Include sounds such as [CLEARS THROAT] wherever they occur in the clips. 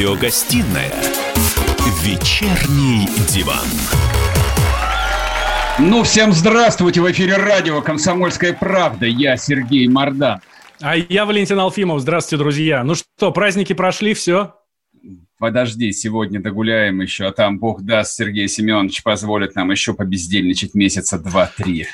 Радиогостинная «Вечерний диван». Ну, всем здравствуйте! В эфире радио «Комсомольская правда». Я Сергей Мордан. А я Валентин Алфимов. Здравствуйте, друзья. Ну что, праздники прошли, все? Подожди, сегодня догуляем еще, а там, бог даст, Сергей Семенович позволит нам еще побездельничать месяца два-три.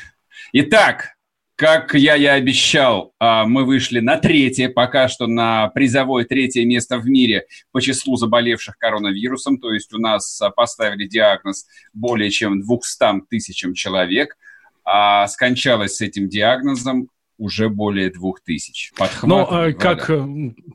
Итак, как я и обещал, а, мы вышли на третье, пока что на призовое третье место в мире по числу заболевших коронавирусом. То есть у нас а, поставили диагноз более чем 200 тысячам человек. А скончалось с этим диагнозом уже более двух тысяч. Ну, как,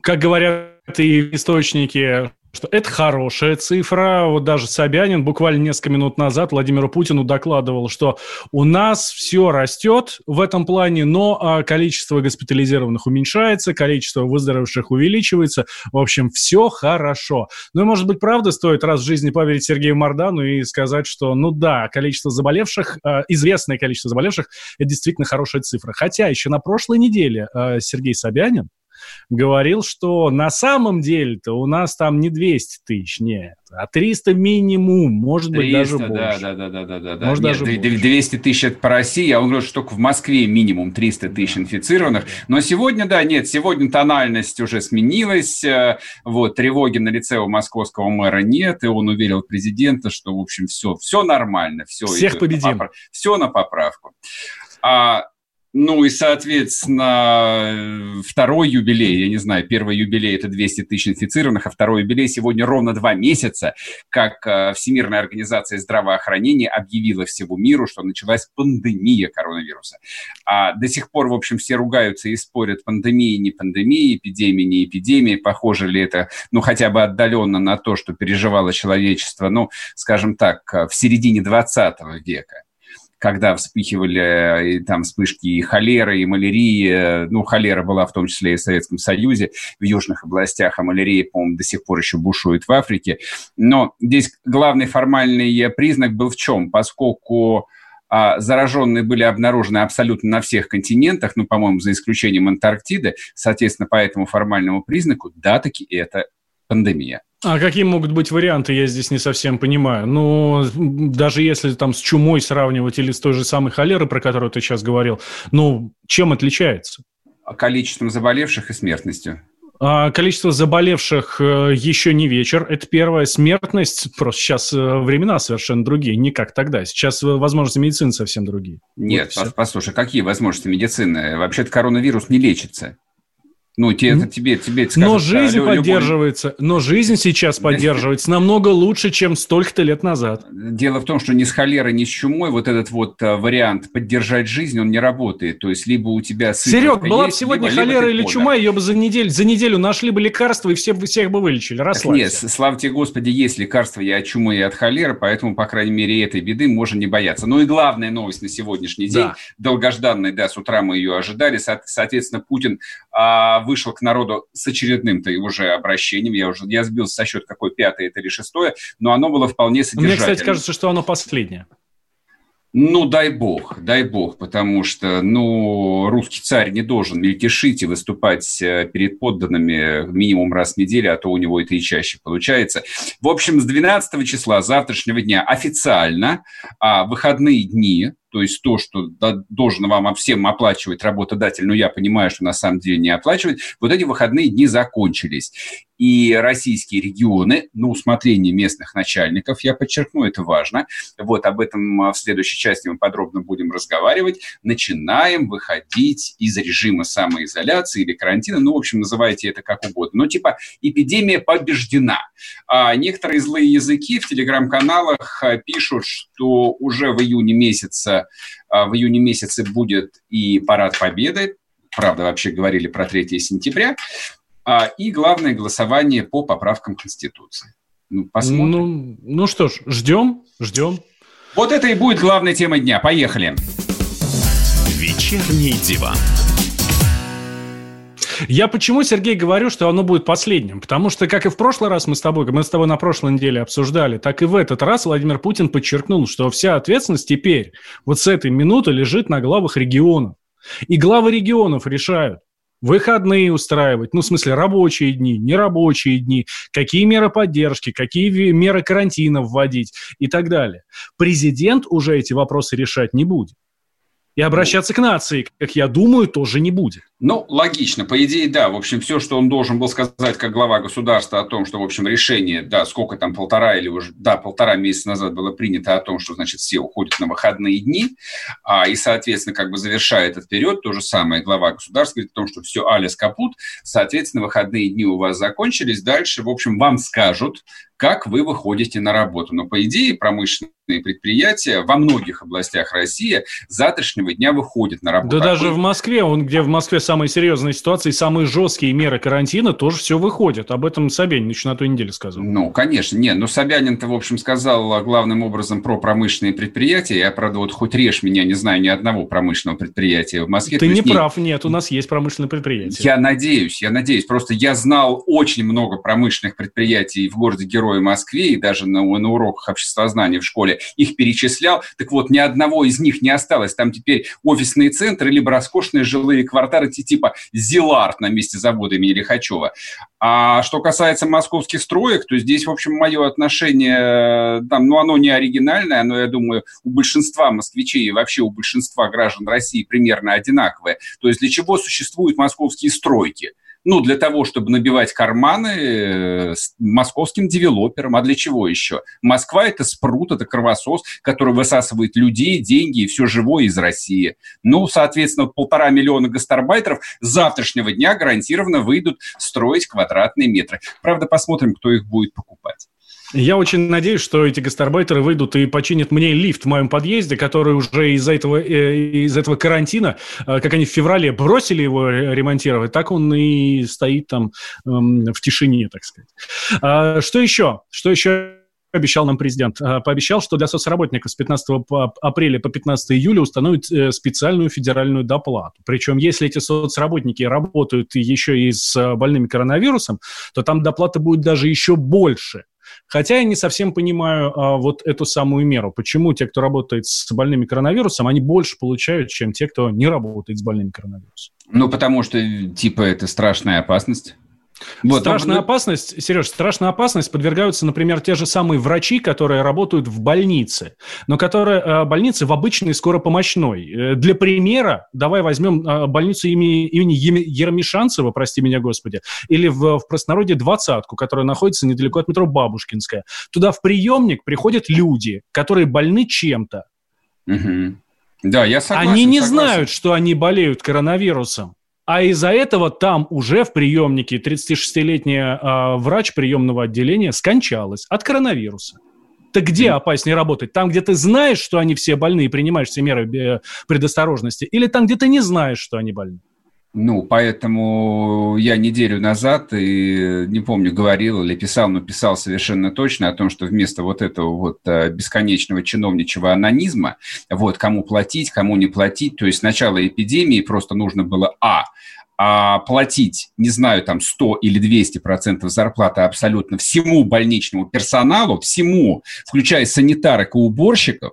как говорят и источники что это хорошая цифра. Вот даже Собянин буквально несколько минут назад Владимиру Путину докладывал, что у нас все растет в этом плане, но а, количество госпитализированных уменьшается, количество выздоровевших увеличивается. В общем, все хорошо. Ну и, может быть, правда стоит раз в жизни поверить Сергею Мардану и сказать, что, ну да, количество заболевших, а, известное количество заболевших, это действительно хорошая цифра. Хотя еще на прошлой неделе а, Сергей Собянин говорил, что на самом деле-то у нас там не 200 тысяч, нет, а 300 минимум, может 300, быть, даже больше. Да, да, да, да, да, да. Может, нет, даже 200 тысяч это по России, а он говорит, что только в Москве минимум 300 тысяч инфицированных. Но сегодня, да, нет, сегодня тональность уже сменилась, э, вот, тревоги на лице у московского мэра нет, и он уверил президента, что, в общем, все, все нормально, все. Всех победим. На все на поправку. А ну и, соответственно, второй юбилей, я не знаю, первый юбилей – это 200 тысяч инфицированных, а второй юбилей сегодня ровно два месяца, как э, Всемирная организация здравоохранения объявила всему миру, что началась пандемия коронавируса. А до сих пор, в общем, все ругаются и спорят, пандемия, не пандемия, эпидемия, не эпидемия, похоже ли это, ну, хотя бы отдаленно на то, что переживало человечество, ну, скажем так, в середине 20 века когда вспыхивали и там вспышки и холеры, и малярии. Ну, холера была в том числе и в Советском Союзе, в южных областях, а малярия, по-моему, до сих пор еще бушует в Африке. Но здесь главный формальный признак был в чем? Поскольку а, зараженные были обнаружены абсолютно на всех континентах, ну, по-моему, за исключением Антарктиды, соответственно, по этому формальному признаку, да, таки это пандемия. А какие могут быть варианты, я здесь не совсем понимаю. Ну, даже если там с чумой сравнивать или с той же самой холерой, про которую ты сейчас говорил, ну, чем отличается? Количеством заболевших и смертностью. А количество заболевших э, еще не вечер. Это первая смертность. Просто сейчас э, времена совершенно другие, не как тогда. Сейчас э, возможности медицины совсем другие. Нет, вот послушай, какие возможности медицины? Вообще-то коронавирус не лечится. Ну, тебе, это, тебе, тебе скажут, но жизнь а, поддерживается, любой... но жизнь сейчас поддерживается намного лучше, чем столько-то лет назад. Дело в том, что ни с холерой, ни с чумой вот этот вот а, вариант поддержать жизнь, он не работает. То есть либо у тебя... Серег, была бы сегодня либо, холера либо или чума, ее бы за неделю, за неделю нашли бы лекарства и все, всех бы вылечили. Расслабься. Нет, слава тебе, Господи, есть лекарства и от чумы, и от холеры, поэтому, по крайней мере, этой беды можно не бояться. Ну и главная новость на сегодняшний день, да. долгожданная, да, с утра мы ее ожидали, соответственно, Путин а, вышел к народу с очередным-то уже обращением. Я уже я сбился со счет, какой пятое это или шестое, но оно было вполне содержательное. Мне, кстати, кажется, что оно последнее. Ну, дай бог, дай бог, потому что, ну, русский царь не должен мельтешить и выступать э, перед подданными минимум раз в неделю, а то у него это и чаще получается. В общем, с 12 числа завтрашнего дня официально а, выходные дни то есть то, что должен вам всем оплачивать работодатель, но я понимаю, что на самом деле не оплачивает, вот эти выходные дни закончились. И российские регионы, на усмотрение местных начальников, я подчеркну, это важно, вот об этом а, в следующей части мы подробно будем разговаривать, начинаем выходить из режима самоизоляции или карантина, ну, в общем, называйте это как угодно. Но типа эпидемия побеждена. А некоторые злые языки в телеграм-каналах а, пишут, что уже в июне месяце а, в июне месяце будет и парад Победы, правда, вообще говорили про 3 сентября, а, и главное голосование по поправкам Конституции. Ну, посмотрим. Ну, ну что ж, ждем, ждем. Вот это и будет главная тема дня. Поехали. Вечерний диван. Я почему, Сергей, говорю, что оно будет последним? Потому что, как и в прошлый раз мы с тобой, мы с тобой на прошлой неделе обсуждали, так и в этот раз Владимир Путин подчеркнул, что вся ответственность теперь, вот с этой минуты, лежит на главах регионов. И главы регионов решают, выходные устраивать, ну, в смысле, рабочие дни, нерабочие дни, какие меры поддержки, какие меры карантина вводить и так далее. Президент уже эти вопросы решать не будет. И обращаться к нации, как я думаю, тоже не будет. Ну, логично. По идее, да. В общем, все, что он должен был сказать как глава государства о том, что, в общем, решение, да, сколько там, полтора или уже, да, полтора месяца назад было принято о том, что, значит, все уходят на выходные дни, а, и, соответственно, как бы завершает этот период, то же самое глава государства говорит о том, что все, алис капут, соответственно, выходные дни у вас закончились, дальше, в общем, вам скажут, как вы выходите на работу. Но, по идее, промышленные предприятия во многих областях России с завтрашнего дня выходят на работу. Да даже в Москве, он, где в Москве самые серьезные ситуации, самые жесткие меры карантина, тоже все выходит. Об этом Собянин еще на той неделе сказал. Ну, конечно, нет. Но Собянин-то, в общем, сказал главным образом про промышленные предприятия. Я, правда, вот хоть режь меня, не знаю ни одного промышленного предприятия в Москве. Ты не прав, нет, у нас есть промышленные предприятия. Я надеюсь, я надеюсь. Просто я знал очень много промышленных предприятий в городе Герой Герой Москве и даже на, на уроках обществознания в школе их перечислял. Так вот, ни одного из них не осталось. Там теперь офисные центры, либо роскошные жилые кварталы типа Зиларт на месте завода имени Лихачева. А что касается московских строек, то здесь, в общем, мое отношение, там, ну, оно не оригинальное, но, я думаю, у большинства москвичей и вообще у большинства граждан России примерно одинаковое. То есть для чего существуют московские стройки? Ну, для того, чтобы набивать карманы э, московским девелоперам. А для чего еще? Москва – это спрут, это кровосос, который высасывает людей, деньги и все живое из России. Ну, соответственно, полтора миллиона гастарбайтеров с завтрашнего дня гарантированно выйдут строить квадратные метры. Правда, посмотрим, кто их будет покупать. Я очень надеюсь, что эти гастарбайтеры выйдут и починят мне лифт в моем подъезде, который уже из-за этого, э, из этого карантина, э, как они в феврале бросили его ремонтировать, так он и стоит там эм, в тишине, так сказать. А, что еще? Что еще обещал нам президент? А, пообещал, что для соцработников с 15 апреля по 15 июля установят э, специальную федеральную доплату. Причем, если эти соцработники работают еще и с больными коронавирусом, то там доплата будет даже еще больше. Хотя я не совсем понимаю а, вот эту самую меру. Почему те, кто работает с больными коронавирусом, они больше получают, чем те, кто не работает с больными коронавирусом? Ну, потому что, типа, это страшная опасность. Вот, страшная там... опасность, Сереж, страшная опасность подвергаются, например, те же самые врачи, которые работают в больнице, но которые э, больницы в обычной скоропомощной. Э, для примера, давай возьмем э, больницу имени, имени Еромишанцева, прости меня, Господи, или в, в простонародье двадцатку, которая находится недалеко от метро Бабушкинская. Туда в приемник приходят люди, которые больны чем-то. Угу. Да, я согласен. Они не согласен. знают, что они болеют коронавирусом. А из-за этого там уже в приемнике 36-летняя э, врач приемного отделения скончалась от коронавируса. Так где опаснее работать? Там, где ты знаешь, что они все больны и принимаешь все меры э, предосторожности, или там, где ты не знаешь, что они больны? Ну, поэтому я неделю назад, и не помню, говорил или писал, но писал совершенно точно о том, что вместо вот этого вот э, бесконечного чиновничего анонизма, вот, кому платить, кому не платить, то есть с начала эпидемии просто нужно было, а, а платить, не знаю, там 100 или 200 процентов зарплаты абсолютно всему больничному персоналу, всему, включая санитарок и уборщиков,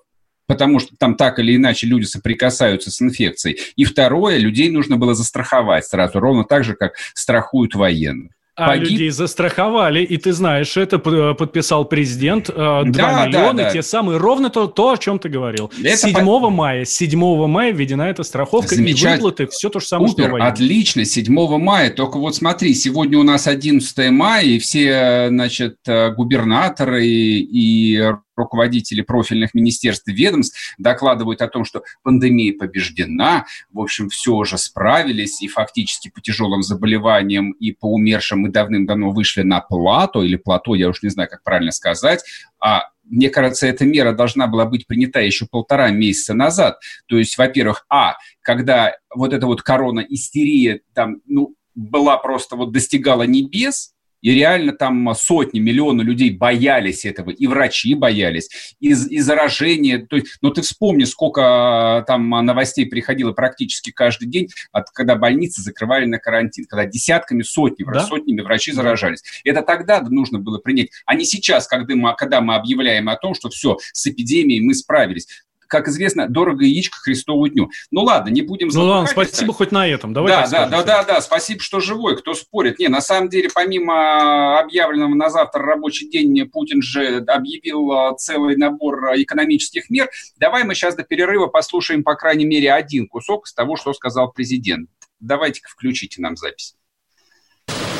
потому что там так или иначе люди соприкасаются с инфекцией. И второе, людей нужно было застраховать сразу, ровно так же, как страхуют военных. А погиб... людей застраховали, и ты знаешь, это подписал президент. 2 э, да, миллиона, да, да. те самые, ровно то, то, о чем ты говорил. Это 7 по... мая, 7 мая введена эта страховка и выплаты, все то же самое, Супер, что отлично, 7 мая. Только вот смотри, сегодня у нас 11 мая, и все, значит, э, губернаторы и руководители профильных министерств и ведомств докладывают о том, что пандемия побеждена, в общем, все уже справились, и фактически по тяжелым заболеваниям и по умершим мы давным-давно вышли на плато, или плато, я уж не знаю, как правильно сказать, а мне кажется, эта мера должна была быть принята еще полтора месяца назад. То есть, во-первых, а, когда вот эта вот корона-истерия там, ну, была просто вот достигала небес, и реально там сотни, миллионы людей боялись этого, и врачи боялись, и, и заражение. То есть, ну ты вспомни, сколько а, там новостей приходило практически каждый день, от, когда больницы закрывали на карантин, когда десятками, сотнями, да? сотнями врачи заражались. Это тогда нужно было принять, а не сейчас, когда мы, когда мы объявляем о том, что все, с эпидемией мы справились как известно, дорого яичко Христову дню. Ну ладно, не будем Ну ладно, спасибо хоть на этом. Давай да, да, да, да, да, спасибо, что живой, кто спорит. Не, на самом деле, помимо объявленного на завтра рабочий день, Путин же объявил а, целый набор экономических мер. Давай мы сейчас до перерыва послушаем, по крайней мере, один кусок из того, что сказал президент. Давайте-ка включите нам запись.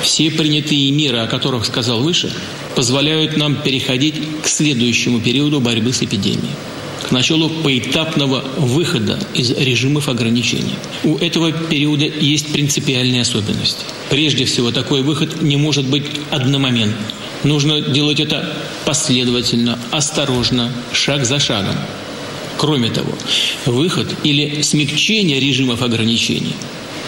Все принятые меры, о которых сказал выше, позволяют нам переходить к следующему периоду борьбы с эпидемией к началу поэтапного выхода из режимов ограничений. У этого периода есть принципиальные особенности. Прежде всего, такой выход не может быть одномоментным. Нужно делать это последовательно, осторожно, шаг за шагом. Кроме того, выход или смягчение режимов ограничений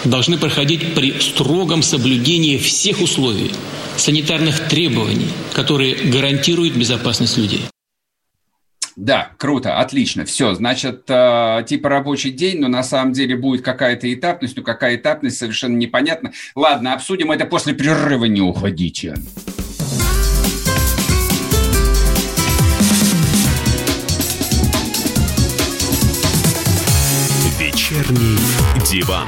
должны проходить при строгом соблюдении всех условий, санитарных требований, которые гарантируют безопасность людей. Да, круто, отлично. Все, значит, э, типа рабочий день, но на самом деле будет какая-то этапность, но какая этапность совершенно непонятно. Ладно, обсудим это после перерыва, не уходите. Вечерний диван.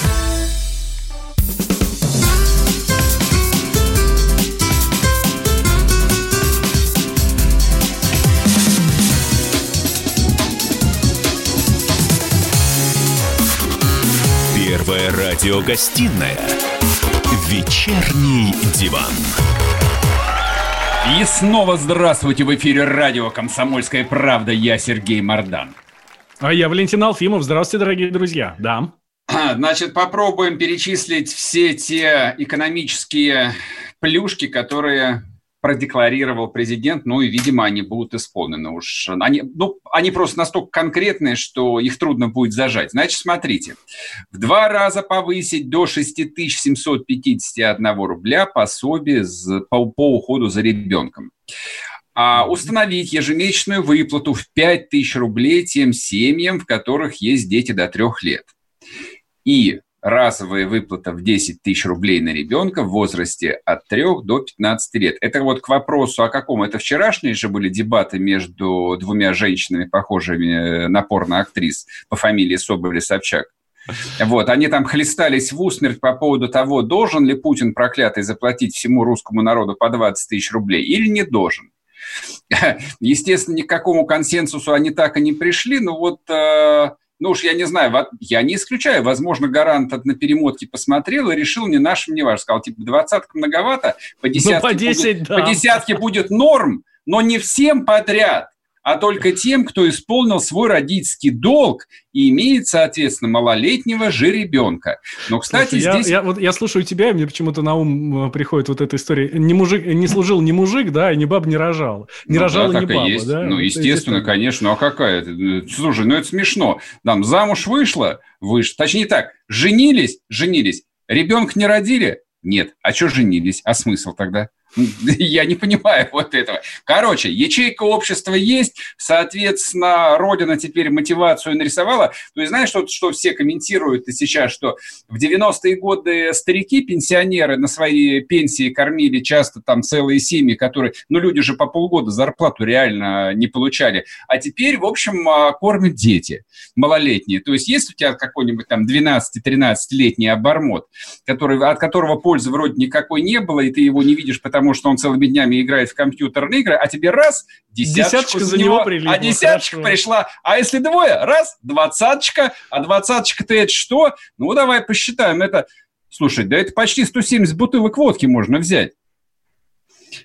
Первая радиогостинная «Вечерний диван». И снова здравствуйте в эфире радио «Комсомольская правда». Я Сергей Мордан. А я Валентин Алфимов. Здравствуйте, дорогие друзья. Да. Значит, попробуем перечислить все те экономические плюшки, которые продекларировал президент, ну и, видимо, они будут исполнены уж. Они, ну, они просто настолько конкретные, что их трудно будет зажать. Значит, смотрите, в два раза повысить до 6751 рубля пособие по, по уходу за ребенком. А установить ежемесячную выплату в 5000 рублей тем семьям, в которых есть дети до трех лет. И разовая выплата в 10 тысяч рублей на ребенка в возрасте от 3 до 15 лет. Это вот к вопросу, о каком это вчерашние же были дебаты между двумя женщинами, похожими на порно-актрис по фамилии Соболь и Собчак. Вот, они там хлестались в усмерть по поводу того, должен ли Путин проклятый заплатить всему русскому народу по 20 тысяч рублей или не должен. [LAUGHS] Естественно, ни к какому консенсусу они так и не пришли, но вот э, ну уж я не знаю, я не исключаю, возможно, гарант на перемотке посмотрел и решил не нашим, не ваш, сказал, типа, двадцатка многовато, по десятке, ну, по 10, будет, да. по десятке будет норм, но не всем подряд а только тем, кто исполнил свой родительский долг и имеет, соответственно, малолетнего жеребенка. Но, кстати, Слушай, здесь... Я, я, вот, я слушаю тебя, и мне почему-то на ум э, приходит вот эта история. Не, мужик, не служил ни мужик, да, и ни баб не рожал. Не ну, рожала да, ни баба, есть. да? Ну, естественно, это... конечно. Ну, а какая? Слушай, ну это смешно. Там замуж вышла, вышла. Точнее так, женились, женились. Ребенка не родили? Нет. А что женились? А смысл тогда? [LAUGHS] Я не понимаю вот этого. Короче, ячейка общества есть, соответственно, Родина теперь мотивацию нарисовала. То есть знаешь, что, что все комментируют и сейчас, что в 90-е годы старики, пенсионеры на свои пенсии кормили часто там целые семьи, которые, ну, люди же по полгода зарплату реально не получали. А теперь, в общем, а, кормят дети малолетние. То есть есть у тебя какой-нибудь там 12-13-летний обормот, который, от которого пользы вроде никакой не было, и ты его не видишь, потому потому что он целыми днями играет в компьютерные игры, а тебе раз, десяточка, десяточка за него, прилипла, а десяточка хорошо. пришла. А если двое, раз, двадцаточка, а двадцаточка-то это что? Ну, давай посчитаем. Это, слушай, да это почти 170 бутылок водки можно взять.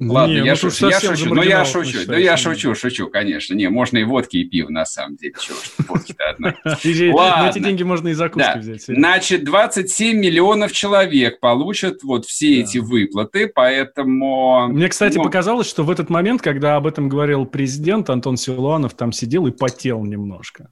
Ладно, не, я, ну, шучу, я шучу, ну я шучу, ну я шучу, шучу, конечно. Не, можно и водки, и пиво, на самом деле. Чего ж, водки-то одна. [LAUGHS] На эти деньги можно и закуски взять. Значит, 27 миллионов человек получат вот все эти выплаты, поэтому... Мне, кстати, ну, показалось, что в этот момент, когда об этом говорил президент, Антон Силуанов там сидел и потел немножко.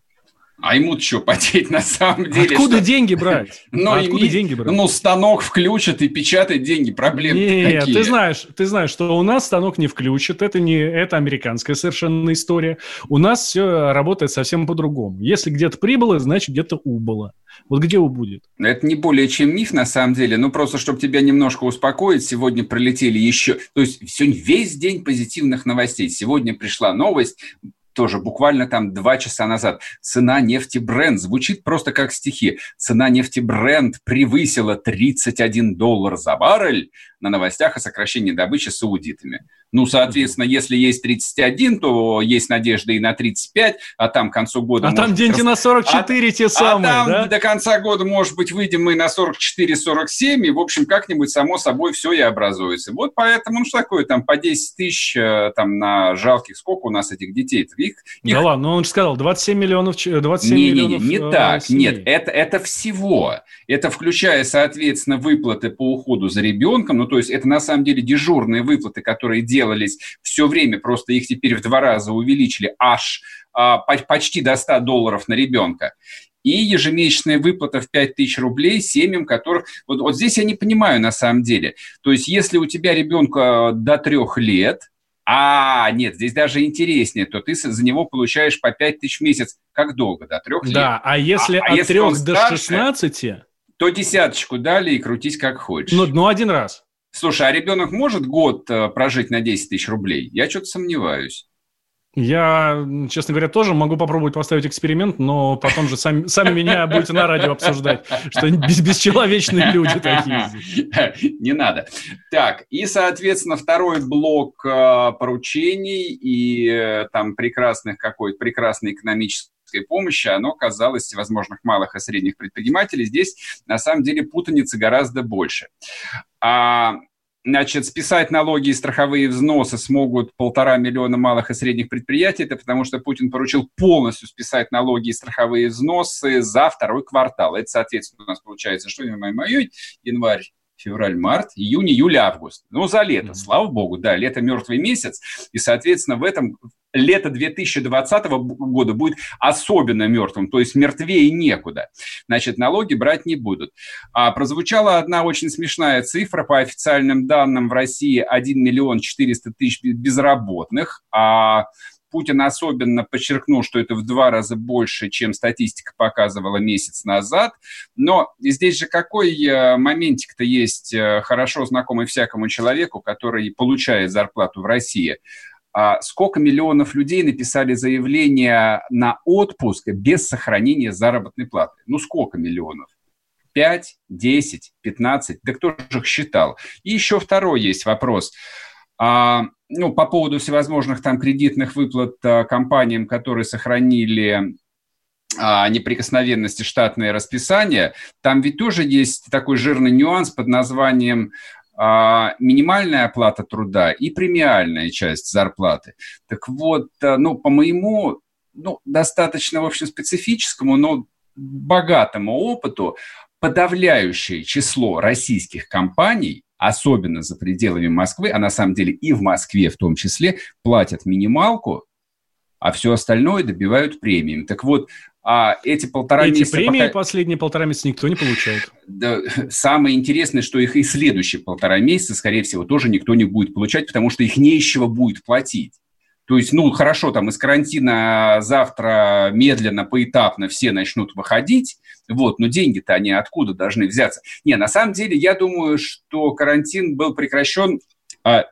А ему что, потеть на самом деле? Откуда что? деньги брать? [LAUGHS] Ну, а откуда деньги брать? Ну, станок включат и печатать деньги, проблемы Нет, какие? ты знаешь, ты знаешь, что у нас станок не включат, это не это американская совершенно история. У нас все работает совсем по-другому. Если где-то прибыло, значит где-то убыло. Вот где убудет? Это не более чем миф, на самом деле. Ну, просто, чтобы тебя немножко успокоить, сегодня пролетели еще... То есть сегодня весь день позитивных новостей. Сегодня пришла новость, тоже буквально там два часа назад. Цена нефти Бренд звучит просто как стихи. Цена нефти Бренд превысила 31 доллар за баррель на новостях о сокращении добычи саудитами. Ну, соответственно, если есть 31, то есть надежда и на 35, а там к концу года... А там деньги на 44 а, те самые, А там да? до конца года, может быть, выйдем мы на 44-47, и, в общем, как-нибудь само собой все и образуется. Вот поэтому, ну, что такое, там, по 10 тысяч э, там на жалких, сколько у нас этих детей-то? Их, их... Да ладно, ну он же сказал, 27 миллионов 27 не, миллионов Не, не, не э, так, семей. нет, это, это всего. Это включая, соответственно, выплаты по уходу за ребенком, ну, то есть это на самом деле дежурные выплаты, которые делались все время, просто их теперь в два раза увеличили аж а, почти до 100 долларов на ребенка и ежемесячная выплата в 5 тысяч рублей семьям, которых... Вот, вот здесь я не понимаю на самом деле. То есть если у тебя ребенка до трех лет, а, нет, здесь даже интереснее, то ты за него получаешь по 5 тысяч в месяц. Как долго? До трех лет? Да, а если а, от а 3 до старше, 16... То десяточку дали и крутись как хочешь. Ну, ну один раз. Слушай, а ребенок может год э, прожить на 10 тысяч рублей? Я что-то сомневаюсь. Я, честно говоря, тоже могу попробовать поставить эксперимент, но потом же сами, сами меня будете на радио обсуждать, что без, бесчеловечные люди такие. [LAUGHS] Не надо. Так, и, соответственно, второй блок э, поручений и э, там прекрасных какой-то прекрасной экономической помощи, оно казалось возможных малых и средних предпринимателей. Здесь, на самом деле, путаницы гораздо больше. А, значит, списать налоги и страховые взносы смогут полтора миллиона малых и средних предприятий. Это потому что Путин поручил полностью списать налоги и страховые взносы за второй квартал. Это, соответственно, у нас получается, что январь, январь, февраль, март, июнь, июль, август. Ну, за лето, mm-hmm. слава богу, да, лето мертвый месяц, и, соответственно, в этом лето 2020 года будет особенно мертвым, то есть мертвее некуда. Значит, налоги брать не будут. А прозвучала одна очень смешная цифра, по официальным данным в России 1 миллион 400 тысяч безработных, а Путин особенно подчеркнул, что это в два раза больше, чем статистика показывала месяц назад. Но здесь же какой э, моментик-то есть э, хорошо знакомый всякому человеку, который получает зарплату в России. А сколько миллионов людей написали заявление на отпуск без сохранения заработной платы? Ну, сколько миллионов? 5, 10, 15, да кто же их считал? И еще второй есть вопрос. Ну, по поводу всевозможных там кредитных выплат а, компаниям, которые сохранили а, неприкосновенности штатное расписание, там ведь тоже есть такой жирный нюанс под названием а, минимальная оплата труда и премиальная часть зарплаты. Так вот, ну, по моему, ну, достаточно, в общем, специфическому, но богатому опыту, подавляющее число российских компаний особенно за пределами Москвы, а на самом деле и в Москве в том числе, платят минималку, а все остальное добивают премиями. Так вот, а эти полтора эти месяца... Эти премии пока... последние полтора месяца никто не получает. Да, самое интересное, что их и следующие полтора месяца, скорее всего, тоже никто не будет получать, потому что их не из чего будет платить. То есть, ну, хорошо, там из карантина завтра медленно, поэтапно все начнут выходить, вот, но деньги-то они откуда должны взяться? Не, на самом деле, я думаю, что карантин был прекращен а,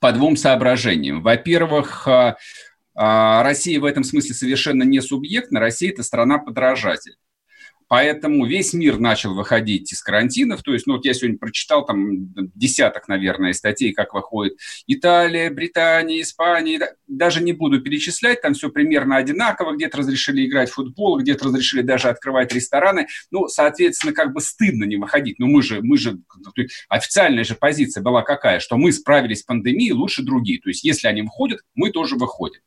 по двум соображениям. Во-первых, а, а, Россия в этом смысле совершенно не субъектна, Россия – это страна-подражатель. Поэтому весь мир начал выходить из карантинов. То есть, ну вот я сегодня прочитал там десяток, наверное, статей, как выходит Италия, Британия, Испания. Даже не буду перечислять, там все примерно одинаково. Где-то разрешили играть в футбол, где-то разрешили даже открывать рестораны. Ну, соответственно, как бы стыдно не выходить. Но мы же, мы же, официальная же позиция была какая, что мы справились с пандемией лучше другие. То есть, если они выходят, мы тоже выходим.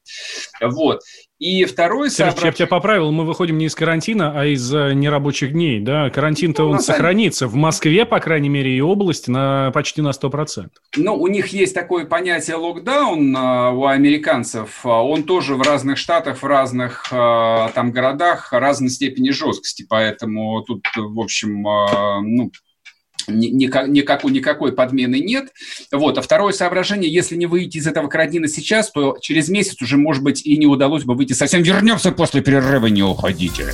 Вот. И второй Сереж, соображ... я тебя поправил, мы выходим не из карантина, а из э, нерабочих дней, да? Карантин-то ну, он сохранится. В Москве, по крайней мере, и области на почти на 100%. Ну, у них есть такое понятие локдаун э, у американцев. Он тоже в разных штатах, в разных э, там городах разной степени жесткости. Поэтому тут, в общем, ну, никак, никакой, никакой подмены нет. Вот. А второе соображение, если не выйти из этого карантина сейчас, то через месяц уже, может быть, и не удалось бы выйти совсем. Вернемся после перерыва, не уходите.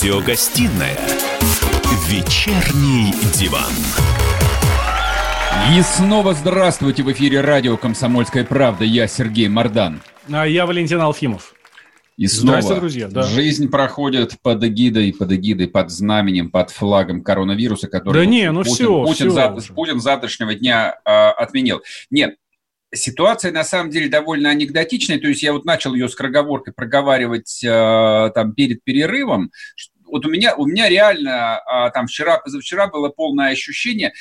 Радиогостинная «Вечерний диван». И снова здравствуйте в эфире радио «Комсомольская правда». Я Сергей Мордан. А я Валентин Алфимов. И снова друзья, да. жизнь проходит под эгидой, под эгидой, под знаменем, под флагом коронавируса, который да не, ну Путин, все, Путин, все за, Путин завтрашнего дня э, отменил. Нет, Ситуация на самом деле довольно анекдотичная, то есть я вот начал ее с скороговоркой проговаривать э, там перед перерывом. Вот у меня, у меня реально э, там вчера, позавчера было полное ощущение,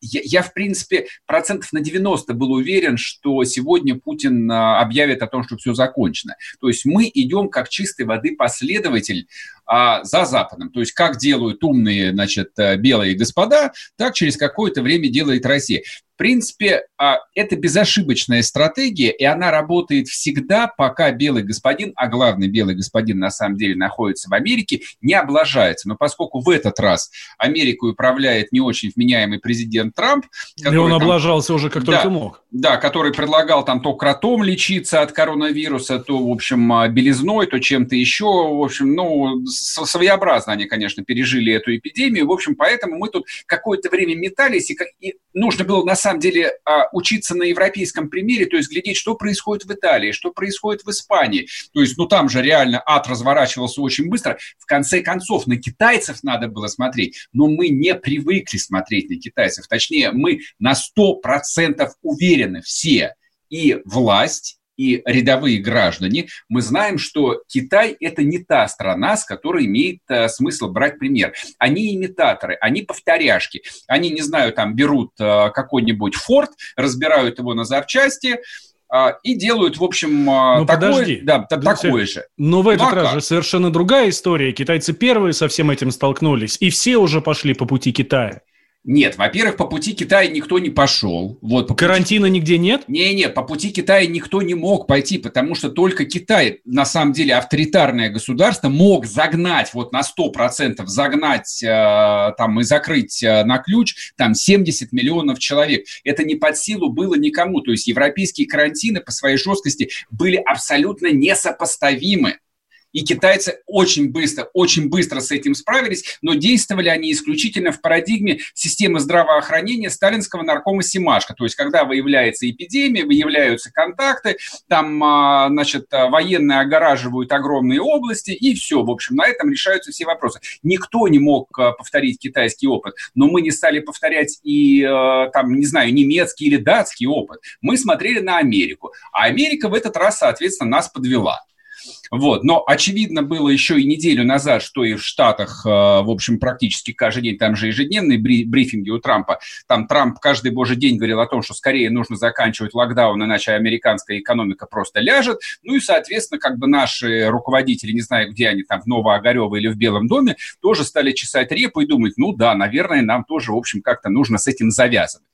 я, я, в принципе, процентов на 90 был уверен, что сегодня Путин а, объявит о том, что все закончено. То есть мы идем как чистой воды последователь а, за Западом. То есть как делают умные, значит, э, белые господа, так через какое-то время делает Россия принципе, а, это безошибочная стратегия, и она работает всегда, пока белый господин, а главный белый господин на самом деле находится в Америке, не облажается. Но поскольку в этот раз Америку управляет не очень вменяемый президент Трамп... И он там, облажался уже как да, только мог. Да, который предлагал там то кротом лечиться от коронавируса, то, в общем, а, белизной, то чем-то еще. В общем, ну, своеобразно они, конечно, пережили эту эпидемию. В общем, поэтому мы тут какое-то время метались, и, и нужно было на самом самом деле а, учиться на европейском примере, то есть глядеть, что происходит в Италии, что происходит в Испании. То есть, ну там же реально ад разворачивался очень быстро. В конце концов, на китайцев надо было смотреть, но мы не привыкли смотреть на китайцев. Точнее, мы на 100% уверены все, и власть, и рядовые граждане, мы знаем, что Китай – это не та страна, с которой имеет э, смысл брать пример. Они имитаторы, они повторяшки. Они, не знаю, там берут э, какой-нибудь форт, разбирают его на запчасти, э, и делают, в общем, э, ну, такое, подожди. Да, да, такое же. Но в этот ну, а раз как? же совершенно другая история. Китайцы первые со всем этим столкнулись, и все уже пошли по пути Китая. Нет, во-первых, по пути Китая никто не пошел. Вот, по Карантина пути... нигде нет? Не-не, по пути Китая никто не мог пойти, потому что только Китай, на самом деле, авторитарное государство, мог загнать, вот на 100% загнать э, там и закрыть э, на ключ там 70 миллионов человек. Это не под силу было никому. То есть европейские карантины по своей жесткости были абсолютно несопоставимы и китайцы очень быстро, очень быстро с этим справились, но действовали они исключительно в парадигме системы здравоохранения сталинского наркома Симашко. То есть, когда выявляется эпидемия, выявляются контакты, там, а, значит, военные огораживают огромные области, и все. В общем, на этом решаются все вопросы. Никто не мог а, повторить китайский опыт, но мы не стали повторять и, а, там, не знаю, немецкий или датский опыт. Мы смотрели на Америку, а Америка в этот раз, соответственно, нас подвела. Вот. Но очевидно было еще и неделю назад, что и в Штатах, э, в общем, практически каждый день, там же ежедневные брифинги у Трампа, там Трамп каждый божий день говорил о том, что скорее нужно заканчивать локдаун, иначе американская экономика просто ляжет. Ну и, соответственно, как бы наши руководители, не знаю, где они там, в Новоогарево или в Белом доме, тоже стали чесать репу и думать, ну да, наверное, нам тоже, в общем, как-то нужно с этим завязывать.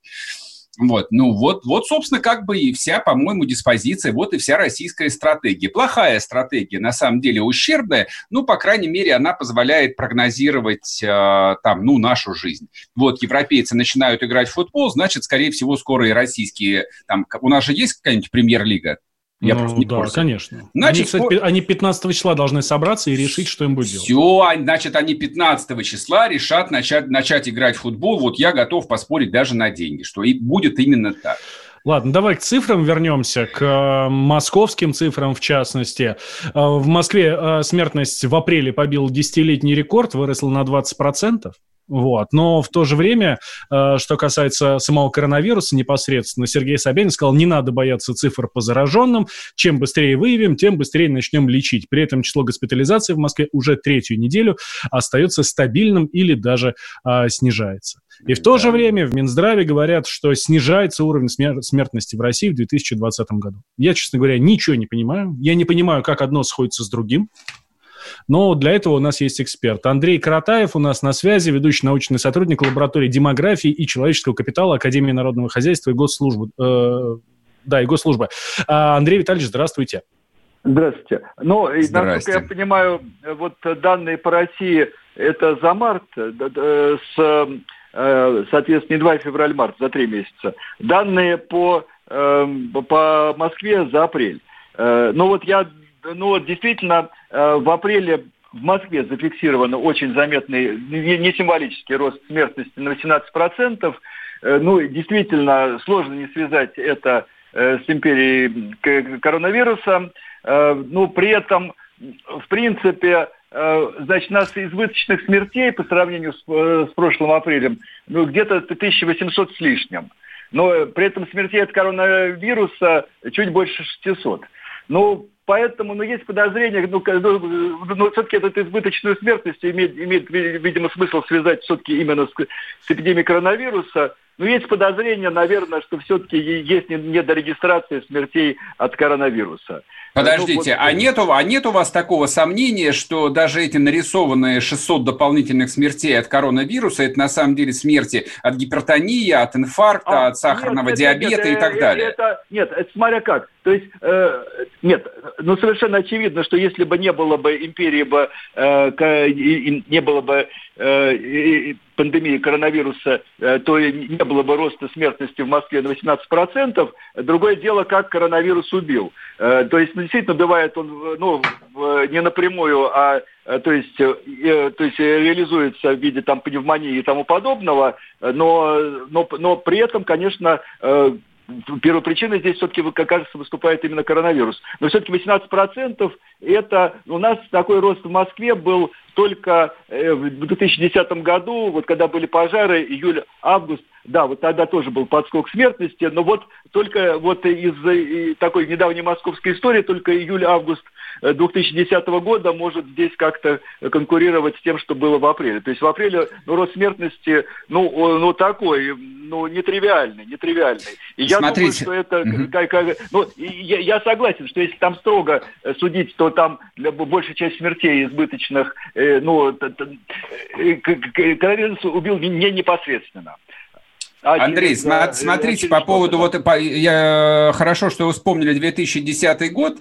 Вот, ну вот, вот, собственно, как бы и вся, по-моему, диспозиция, вот и вся российская стратегия. Плохая стратегия, на самом деле ущербная, ну, по крайней мере, она позволяет прогнозировать э, там, ну, нашу жизнь. Вот, европейцы начинают играть в футбол, значит, скорее всего, скоро и российские, там, у нас же есть какая-нибудь премьер-лига? Я ну, просто не да, курсе. конечно. Значит, они, кстати, они 15 числа должны собраться и решить, что им будет делать. Все, значит, они 15 числа решат начать, начать играть в футбол. Вот я готов поспорить даже на деньги, что и будет именно так. Ладно, давай к цифрам вернемся, к э, московским цифрам в частности. Э, в Москве э, смертность в апреле побила десятилетний рекорд, выросла на 20%. Вот. Но в то же время, э, что касается самого коронавируса непосредственно, Сергей Собянин сказал, не надо бояться цифр по зараженным. Чем быстрее выявим, тем быстрее начнем лечить. При этом число госпитализаций в Москве уже третью неделю остается стабильным или даже э, снижается. И в то же время в Минздраве говорят, что снижается уровень смер- смертности в России в 2020 году. Я, честно говоря, ничего не понимаю. Я не понимаю, как одно сходится с другим. Но для этого у нас есть эксперт. Андрей Каратаев у нас на связи, ведущий научный сотрудник лаборатории демографии и человеческого капитала Академии народного хозяйства и госслужбы. Э, да, и госслужбы. А, Андрей Витальевич, здравствуйте. Здравствуйте. Ну, и, насколько я понимаю, вот данные по России это за март, с, э, соответственно, не 2 февраль-март, за три месяца. Данные по, эм, по Москве за апрель. Э, ну вот я ну вот действительно э, в апреле в Москве зафиксирован очень заметный, не символический рост смертности на 18%. Э, ну, действительно, сложно не связать это э, с империей коронавируса. Ну, при этом, в принципе, значит, нас избыточных смертей по сравнению с, с прошлым апрелем, ну, где-то 1800 с лишним. Но при этом смертей от коронавируса чуть больше 600. Ну, Поэтому, ну, есть подозрение, ну, ну, ну все-таки эту избыточную смертность имеет, имеет, видимо, смысл связать все-таки именно с, с эпидемией коронавируса. Но есть подозрение, наверное, что все-таки есть недорегистрация смертей от коронавируса. Подождите, ну, вот... а, нет, а нет у вас такого сомнения, что даже эти нарисованные 600 дополнительных смертей от коронавируса, это на самом деле смерти от гипертонии, от инфаркта, а, от сахарного нет, диабета нет, и так далее? Это, нет, это смотря как. То есть, э, нет, ну совершенно очевидно, что если бы не было бы империи, бы, э, не было бы э, пандемии коронавируса, э, то не было бы роста смертности в Москве на 18%. Другое дело, как коронавирус убил. Э, то есть, ну, действительно, бывает он ну, не напрямую, а э, то есть, то есть реализуется в виде там, пневмонии и тому подобного, но, но, но при этом, конечно, первопричиной здесь все-таки, как кажется, выступает именно коронавирус. Но все-таки 18% это у нас такой рост в Москве был только э, в 2010 году, вот когда были пожары, июль-август, да, вот тогда тоже был подскок смертности, но вот только вот из такой недавней московской истории, только июль-август 2010 э, года может здесь как-то конкурировать с тем, что было в апреле. То есть в апреле ну, рост смертности, ну, ну такой, ну, нетривиальный, нетривиальный. И я Смотрите. думаю, что это... Угу. Как, как, ну, я, я согласен, что если там строго судить, то там большая часть смертей избыточных, э, ну, э, коронавирус убил не непосредственно. Андрей, да, смотрите, по поводу, вот, я, хорошо, что вы вспомнили 2010 год,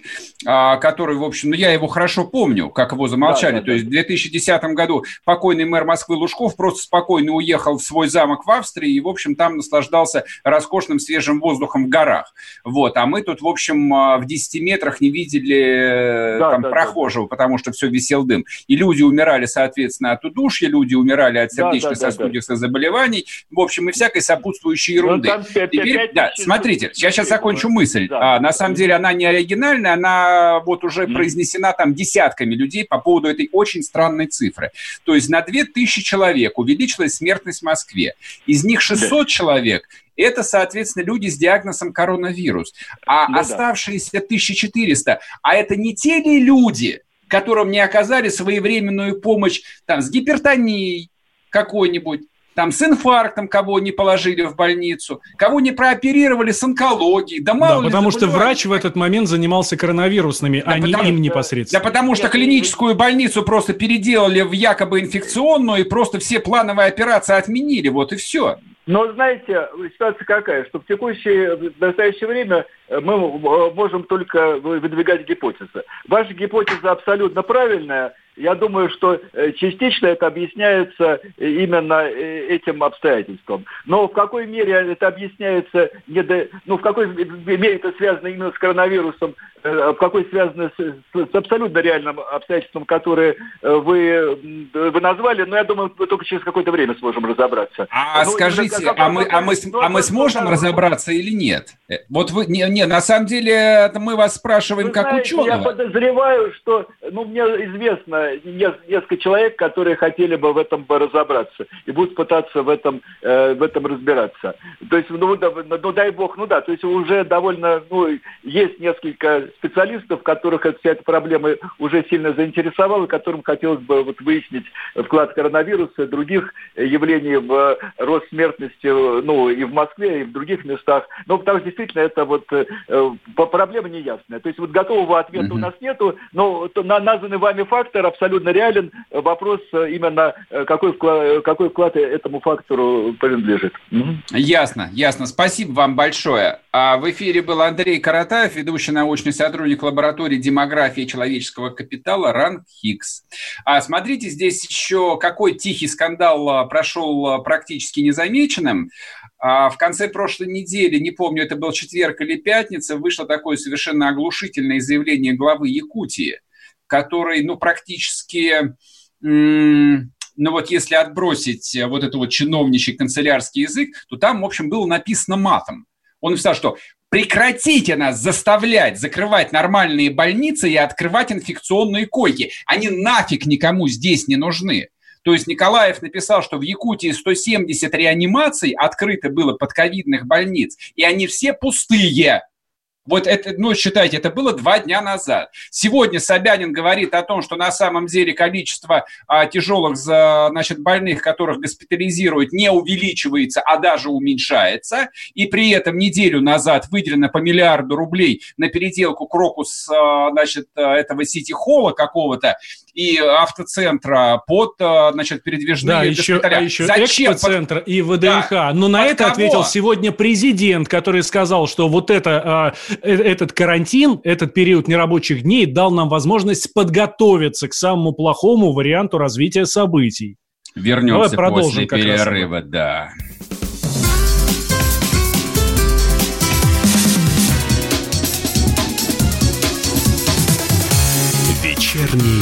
а, который, в общем, ну, я его хорошо помню, как его замолчали. Да, да, То есть в 2010 году покойный мэр Москвы Лужков просто спокойно уехал в свой замок в Австрии и, в общем, там наслаждался роскошным свежим воздухом в горах. Вот, а мы тут, в общем, а, в 10 метрах не видели да, там, да, прохожего, да. потому что все висел дым. И люди умирали, соответственно, от удушья, люди умирали от сердечно-сосудистых да, да, да, заболеваний, в общем, и всякой сопутствующей ну, ерунды. Ну, 5, Теперь, 5 да, смотрите, я сейчас закончу мысль. Да. А, на самом деле она не оригинальная, она вот уже mm. произнесена там десятками людей по поводу этой очень странной цифры. То есть на 2000 человек увеличилась смертность в Москве. Из них 600 да. человек это, соответственно, люди с диагнозом коронавирус. А ну, оставшиеся да. 1400, а это не те ли люди, которым не оказали своевременную помощь там, с гипертонией какой-нибудь, там с инфарктом кого не положили в больницу, кого не прооперировали с онкологией. Да, мало да, потому что врач в этот момент занимался коронавирусными, да, а потому, не им непосредственно. Да потому что клиническую больницу просто переделали в якобы инфекционную и просто все плановые операции отменили, вот и все. Но знаете, ситуация какая, что в текущее, в настоящее время мы можем только выдвигать гипотезы. Ваша гипотеза абсолютно правильная, я думаю, что э, частично это объясняется э, именно э, этим обстоятельством. Но в какой мере это объясняется, не до, ну в какой мере это связано именно с коронавирусом, в какой связано с, с абсолютно реальным обстоятельством, которое вы, вы назвали, но я думаю, мы только через какое-то время сможем разобраться. А ну, скажите, а мы, а мы, а мы сможем разобраться или нет? Вот вы, не, не, на самом деле мы вас спрашиваем вы как знаете, ученого. Я подозреваю, что, ну, мне известно, несколько человек, которые хотели бы в этом бы разобраться и будут пытаться в этом, э, в этом разбираться. То есть, ну, да, ну, дай бог, ну да, то есть уже довольно, ну, есть несколько специалистов, которых вся эта проблема уже сильно заинтересовала, которым хотелось бы вот выяснить вклад коронавируса и других явлений в рост смертности, ну, и в Москве, и в других местах. Но потому что действительно это вот э, проблема неясная. То есть вот готового ответа mm-hmm. у нас нету, но на, названный вами фактор абсолютно реален. Вопрос э, именно, э, какой вклад, какой вклад этому фактору принадлежит. Ясно, ясно. Спасибо вам большое. А в эфире был Андрей Каратаев, ведущий научный сотрудник лаборатории демографии человеческого капитала РАН Хикс. А смотрите, здесь еще какой тихий скандал прошел практически незамеченным. А в конце прошлой недели, не помню, это был четверг или пятница, вышло такое совершенно оглушительное заявление главы Якутии – который, ну, практически, ну, вот если отбросить вот этот вот чиновничий канцелярский язык, то там, в общем, было написано матом. Он написал, что прекратите нас заставлять закрывать нормальные больницы и открывать инфекционные койки. Они нафиг никому здесь не нужны. То есть Николаев написал, что в Якутии 170 реанимаций открыто было под ковидных больниц, и они все пустые. Вот это, ну, считайте, это было два дня назад. Сегодня Собянин говорит о том, что на самом деле количество а, тяжелых, значит, больных, которых госпитализируют, не увеличивается, а даже уменьшается. И при этом неделю назад выделено по миллиарду рублей на переделку крокус, а, значит, этого сити-холла какого-то и автоцентра под, а, значит, передвижные да, еще, а еще Зачем? экспоцентр и ВДНХ. Да. Но на под это кого? ответил сегодня президент, который сказал, что вот это а, Э, этот карантин, этот период нерабочих дней дал нам возможность подготовиться к самому плохому варианту развития событий. Вернемся Давай продолжим после перерыва, раз. да. Вечерний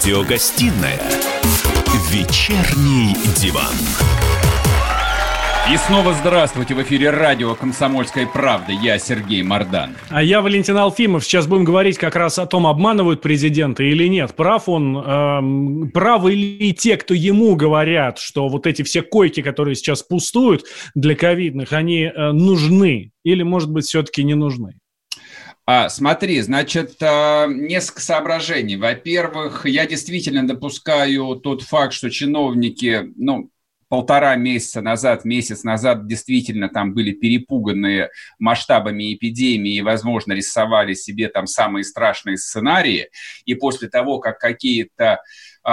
Радиогостинная «Вечерний диван». И снова здравствуйте в эфире радио «Комсомольская правда». Я Сергей Мордан. А я Валентин Алфимов. Сейчас будем говорить как раз о том, обманывают президента или нет. Прав он, э, правы ли те, кто ему говорят, что вот эти все койки, которые сейчас пустуют для ковидных, они э, нужны или, может быть, все-таки не нужны? А, смотри, значит, а, несколько соображений. Во-первых, я действительно допускаю тот факт, что чиновники, ну, полтора месяца назад, месяц назад действительно там были перепуганные масштабами эпидемии и, возможно, рисовали себе там самые страшные сценарии. И после того, как какие-то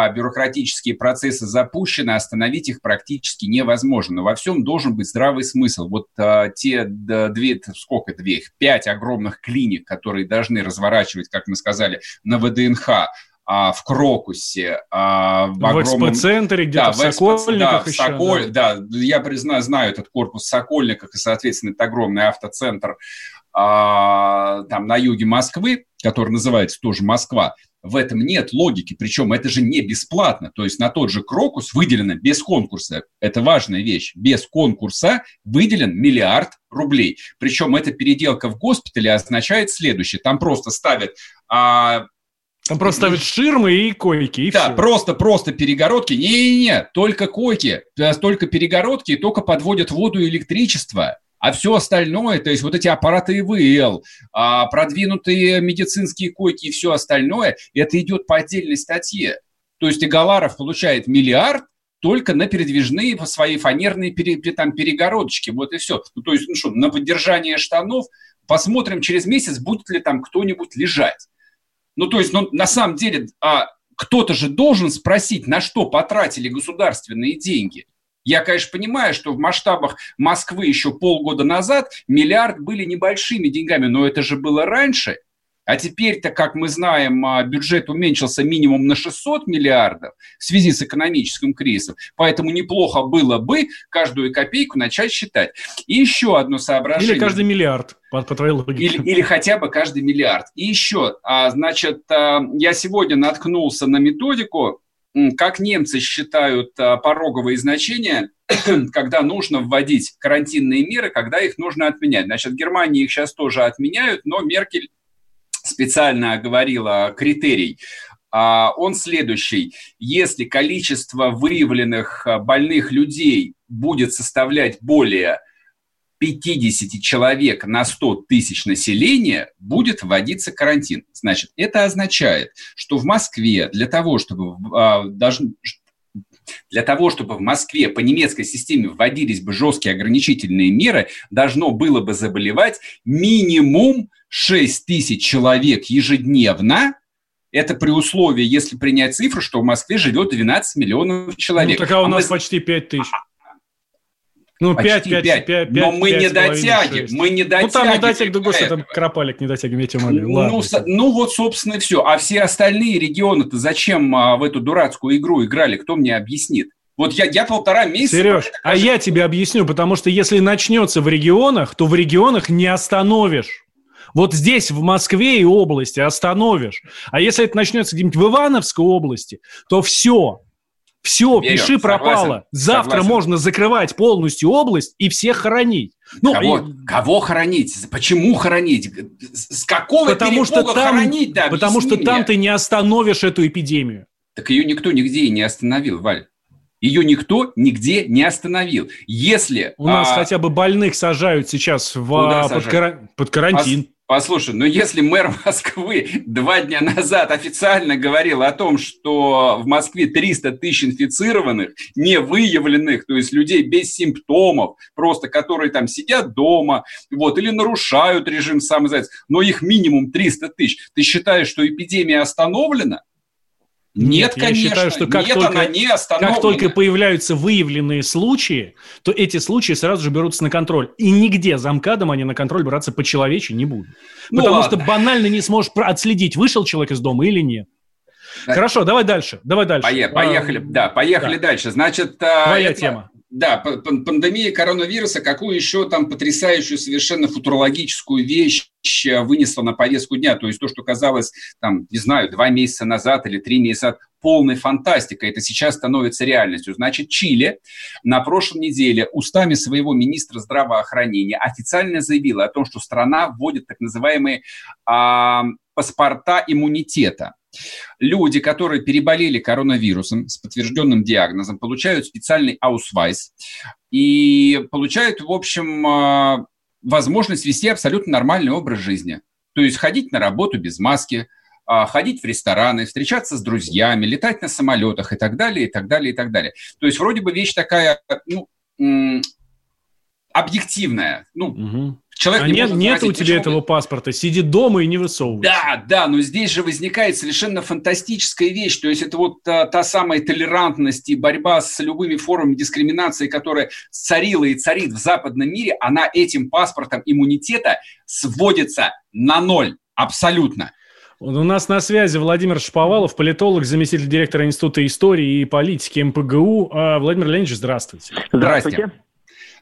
бюрократические процессы запущены, остановить их практически невозможно. Но во всем должен быть здравый смысл. Вот а, те две, сколько две пять огромных клиник, которые должны разворачивать, как мы сказали, на ВДНХ, а, в Крокусе, а, в, в огромном... экспоцентре, где-то да, в, в Сокольниках да, еще. Соколь... да. да, я признаю, знаю этот корпус в Сокольниках, и, соответственно, это огромный автоцентр а, там на юге Москвы, который называется тоже Москва. В этом нет логики, причем это же не бесплатно. То есть на тот же Крокус выделено без конкурса, это важная вещь, без конкурса выделен миллиард рублей. Причем эта переделка в госпитале означает следующее. Там просто ставят а, там просто ставят ширмы и койки, и Да, все. просто, просто перегородки. Не-не-не, только койки, только перегородки, только подводят воду и электричество. А все остальное, то есть вот эти аппараты ИВЛ, а, продвинутые медицинские койки и все остальное, это идет по отдельной статье. То есть Игаларов получает миллиард только на передвижные свои фанерные там, перегородочки. Вот и все. Ну, то есть, ну что, на поддержание штанов посмотрим через месяц, будет ли там кто-нибудь лежать. Ну, то есть, ну, на самом деле, а, кто-то же должен спросить, на что потратили государственные деньги. Я, конечно, понимаю, что в масштабах Москвы еще полгода назад миллиард были небольшими деньгами, но это же было раньше. А теперь-то, как мы знаем, а, бюджет уменьшился минимум на 600 миллиардов в связи с экономическим кризисом. Поэтому неплохо было бы каждую копейку начать считать. И еще одно соображение. Или каждый миллиард, по, по твоей логике. Или, или хотя бы каждый миллиард. И еще, а, значит, а, я сегодня наткнулся на методику, как немцы считают пороговые значения, [CLEARS THROAT] когда нужно вводить карантинные меры, когда их нужно отменять. Значит, в Германии их сейчас тоже отменяют, но Меркель специально оговорила критерий, а, он следующий. Если количество выявленных а, больных людей будет составлять более 50 человек на 100 тысяч населения, будет вводиться карантин. Значит, это означает, что в Москве для того, чтобы а, для того, чтобы в Москве по немецкой системе вводились бы жесткие ограничительные меры, должно было бы заболевать минимум 6 тысяч человек ежедневно, это при условии, если принять цифру, что в Москве живет 12 миллионов человек. Ну, так а у а нас мы... почти 5 тысяч. Ну, 5, 5, 5, 5, Но мы 5, не дотягиваем, мы не дотягиваем. Ну, там не дотягиваем, да, господи, там Кропалик не дотягиваем, я тебя умоляю. Ну, ну, вот, собственно, и все. А все остальные регионы-то зачем а, в эту дурацкую игру играли, кто мне объяснит? Вот я, я полтора месяца... Сереж, а я тебе объясню, потому что если начнется в регионах, то в регионах не остановишь. Вот здесь, в Москве и области остановишь. А если это начнется где-нибудь в Ивановской области, то все, все, Верю, пиши пропало. Согласен, Завтра согласен. можно закрывать полностью область и всех хоронить. Ну, кого, и... кого хоронить? Почему хоронить? С какого потому что там, хоронить? Да, потому что мне. там ты не остановишь эту эпидемию. Так ее никто нигде и не остановил, Валь. Ее никто нигде не остановил. Если... У а... нас хотя бы больных сажают сейчас в, а, под, кара... под карантин. Послушай, но если мэр [LAUGHS] Москвы два дня назад официально говорил о том, что в Москве 300 тысяч инфицированных, не выявленных, то есть людей без симптомов, просто которые там сидят дома, вот, или нарушают режим самоизоляции, но их минимум 300 тысяч, ты считаешь, что эпидемия остановлена? Нет, Нет конечно. Я считаю, что как, Нет, только, она не как только появляются выявленные случаи, то эти случаи сразу же берутся на контроль. И нигде замкадом они на контроль браться по-человечьи не будут. Ну, Потому ладно. что банально не сможешь отследить, вышел человек из дома или нет. Хорошо, давай дальше. Давай дальше. Поехали, а, да, поехали да. дальше. Значит, а, твоя это, тема. Да, пандемия коронавируса, какую еще там потрясающую совершенно футурологическую вещь э, вынесла на повестку дня. То есть то, что казалось, там, не знаю, два месяца назад или три месяца полной фантастикой, это сейчас становится реальностью. Значит, Чили на прошлой неделе устами своего министра здравоохранения официально заявила о том, что страна вводит так называемые а, паспорта иммунитета. Люди, которые переболели коронавирусом с подтвержденным диагнозом, получают специальный аусвайс и получают, в общем, а, возможность вести абсолютно нормальный образ жизни. То есть ходить на работу без маски, а, ходить в рестораны, встречаться с друзьями, летать на самолетах и так далее, и так далее, и так далее. То есть вроде бы вещь такая, ну, объективная. Ну, угу. Человек а не нет, нет у тебя этого паспорта, сиди дома и не высовывайся. Да, да, но здесь же возникает совершенно фантастическая вещь, то есть это вот та, та самая толерантность и борьба с любыми формами дискриминации, которая царила и царит в западном мире, она этим паспортом иммунитета сводится на ноль, абсолютно. У нас на связи Владимир Шаповалов, политолог, заместитель директора Института истории и политики МПГУ. А, Владимир Леонидович, здравствуйте. Здравствуйте.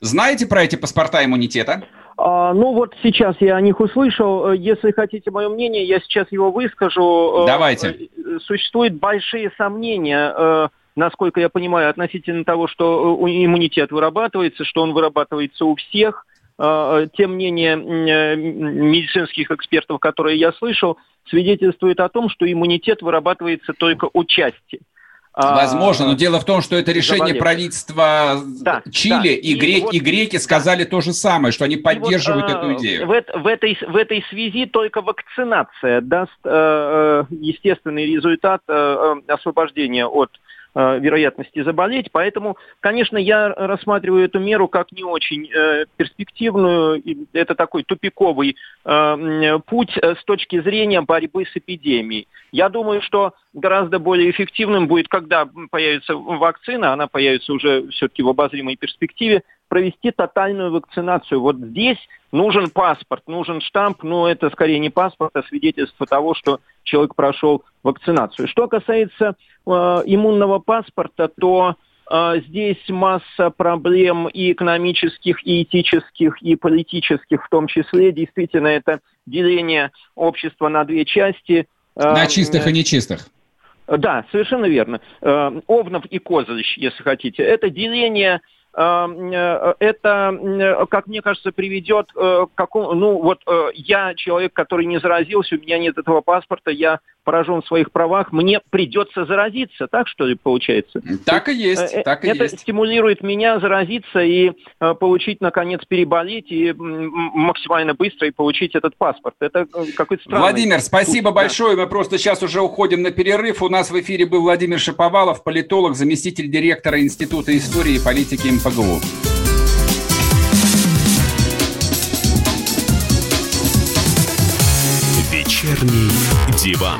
Знаете про эти паспорта иммунитета? А, ну вот сейчас я о них услышал. Если хотите мое мнение, я сейчас его выскажу. Э, Давайте. Э, существуют большие сомнения, э, насколько я понимаю, относительно того, что иммунитет вырабатывается, что он вырабатывается у всех. Тем мнение медицинских экспертов, которые я слышал, свидетельствует о том, что иммунитет вырабатывается только у части а, Возможно, но дело в том, что это решение заболев. правительства да, Чили, да. И, и, греки, вот, и греки сказали да. то же самое, что они поддерживают вот, эту идею. В, в, этой, в этой связи только вакцинация даст э, э естественный результат э, э освобождения от Э, вероятности заболеть. Поэтому, конечно, я рассматриваю эту меру как не очень э, перспективную. Это такой тупиковый э, путь с точки зрения борьбы с эпидемией. Я думаю, что гораздо более эффективным будет, когда появится вакцина, она появится уже все-таки в обозримой перспективе, провести тотальную вакцинацию. Вот здесь нужен паспорт, нужен штамп, но это скорее не паспорт, а свидетельство того, что человек прошел вакцинацию. Что касается э, иммунного паспорта, то э, здесь масса проблем и экономических, и этических, и политических в том числе. Действительно, это деление общества на две части. Э, на чистых и нечистых. Да, совершенно верно. Э, Овнов и Козырич, если хотите. Это деление это, э, как мне кажется, приведет э, к какому... Ну, вот я человек, который не заразился, у меня нет этого паспорта, я поражен в своих правах, мне придется заразиться, так что ли получается? Так и есть, так и Это есть. стимулирует меня заразиться и получить, наконец, переболеть и максимально быстро и получить этот паспорт. Это какой-то странный... Владимир, спасибо путь, большое. Да. Мы просто сейчас уже уходим на перерыв. У нас в эфире был Владимир Шаповалов, политолог, заместитель директора Института истории и политики МПГУ. Вечерний диван.